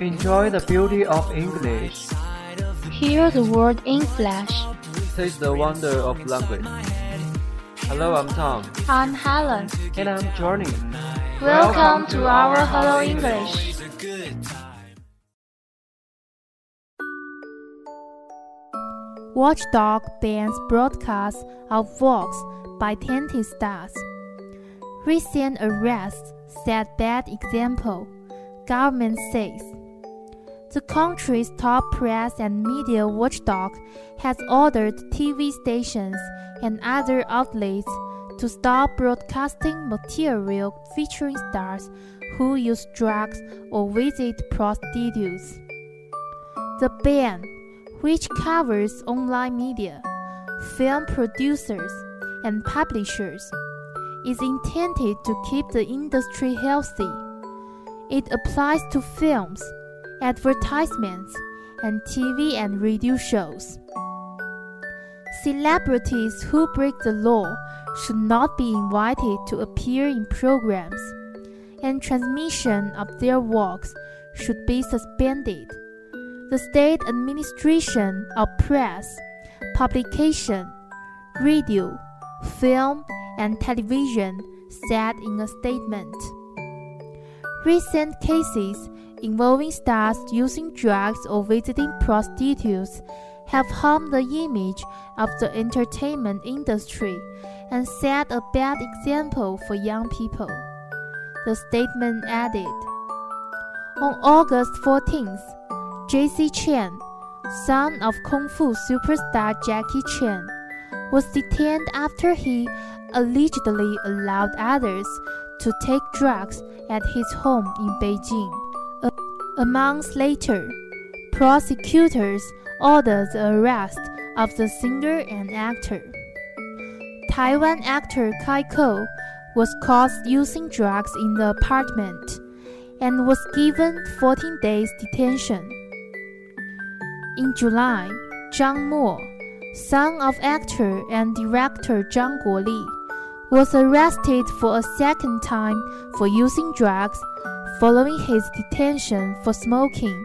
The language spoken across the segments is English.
Enjoy the beauty of English. Hear the word in flash. Taste the wonder of language. Hello, I'm Tom. I'm Helen. And I'm Johnny. Welcome to our Hello English. Watchdog bans broadcast of Vox by tainted stars. Recent arrests set bad example, government says. The country's top press and media watchdog has ordered TV stations and other outlets to stop broadcasting material featuring stars who use drugs or visit prostitutes. The ban, which covers online media, film producers, and publishers, is intended to keep the industry healthy. It applies to films, advertisements, and TV and radio shows. Celebrities who break the law should not be invited to appear in programs, and transmission of their works should be suspended. The state administration of press, publication, radio, film, and television said in a statement. Recent cases involving stars using drugs or visiting prostitutes have harmed the image of the entertainment industry and set a bad example for young people. The statement added On August 14th, Jaycee Chan, son of Kung Fu superstar Jackie Chan, was detained after he allegedly allowed others to take drugs at his home in Beijing. A, month later, prosecutors ordered the arrest of the singer and actor. Taiwan actor Kai Ko was caught using drugs in the apartment and was given 14 days detention. In July, Zhang Mo, son of actor and director Zhang Guoli, was arrested for a second time for using drugs following his detention for smoking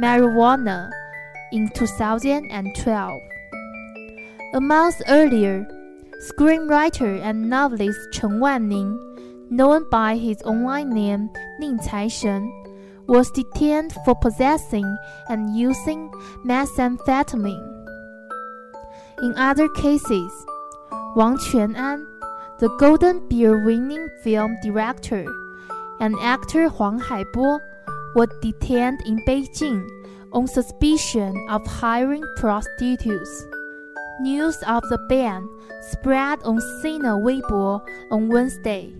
marijuana in 2012. A month earlier, screenwriter and novelist Chen Wanning, known by his online name Ning Caishen, was detained for possessing and using methamphetamine. In other cases, Wang Quan'an, the Golden Bear winning film director, and actor Huang Haibo were detained in Beijing on suspicion of hiring prostitutes. News of the ban spread on Sina Weibo on Wednesday,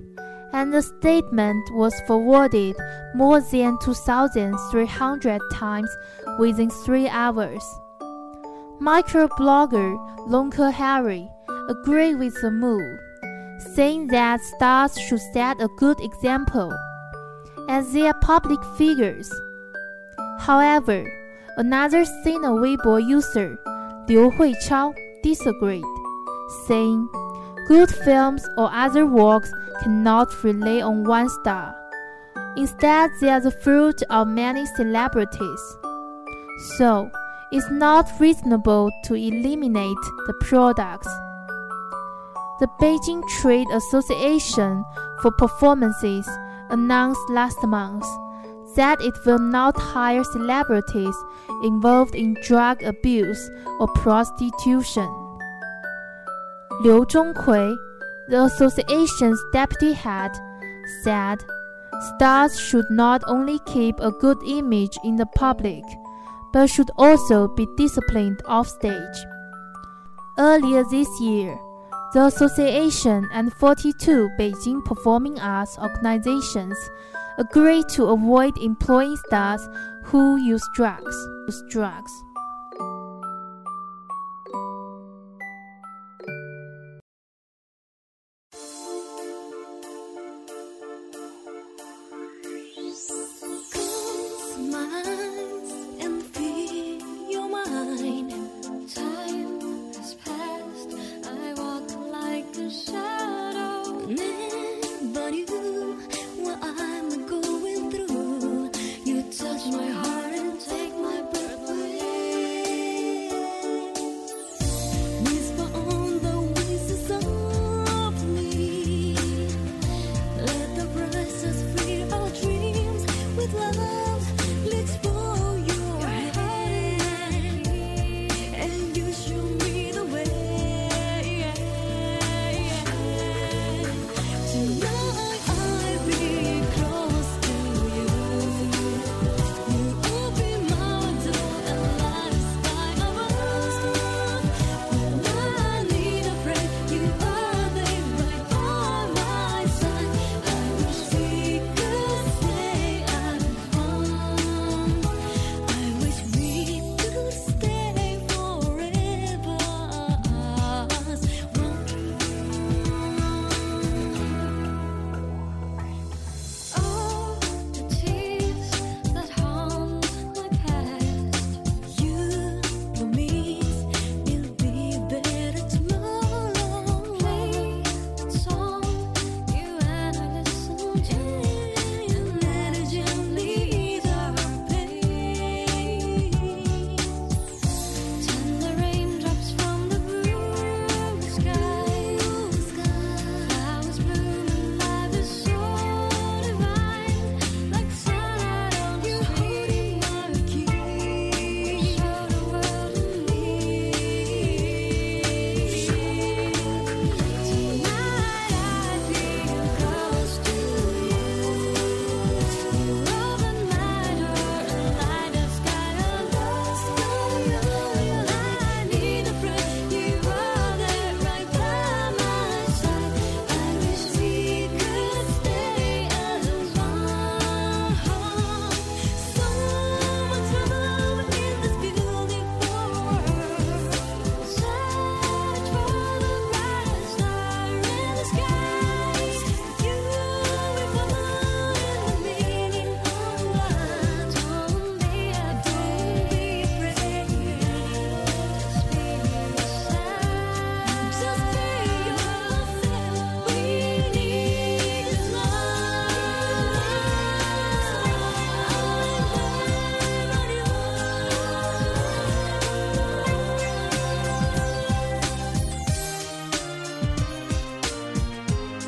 and the statement was forwarded more than 2,300 times within three hours. Microblogger Lonker Harry agreed with the move, saying that stars should set a good example, as they are public figures. However, another Sina Weibo user, Liu Huichao, disagreed, saying, Good films or other works cannot rely on one star. Instead, they are the fruit of many celebrities. So, it's not reasonable to eliminate the products. The Beijing Trade Association for Performances announced last month that it will not hire celebrities involved in drug abuse or prostitution. Liu Zhonghui, the association's deputy head, said stars should not only keep a good image in the public, but should also be disciplined offstage. Earlier this year, the association and 42 Beijing performing arts organizations agreed to avoid employing stars who use drugs. Use drugs.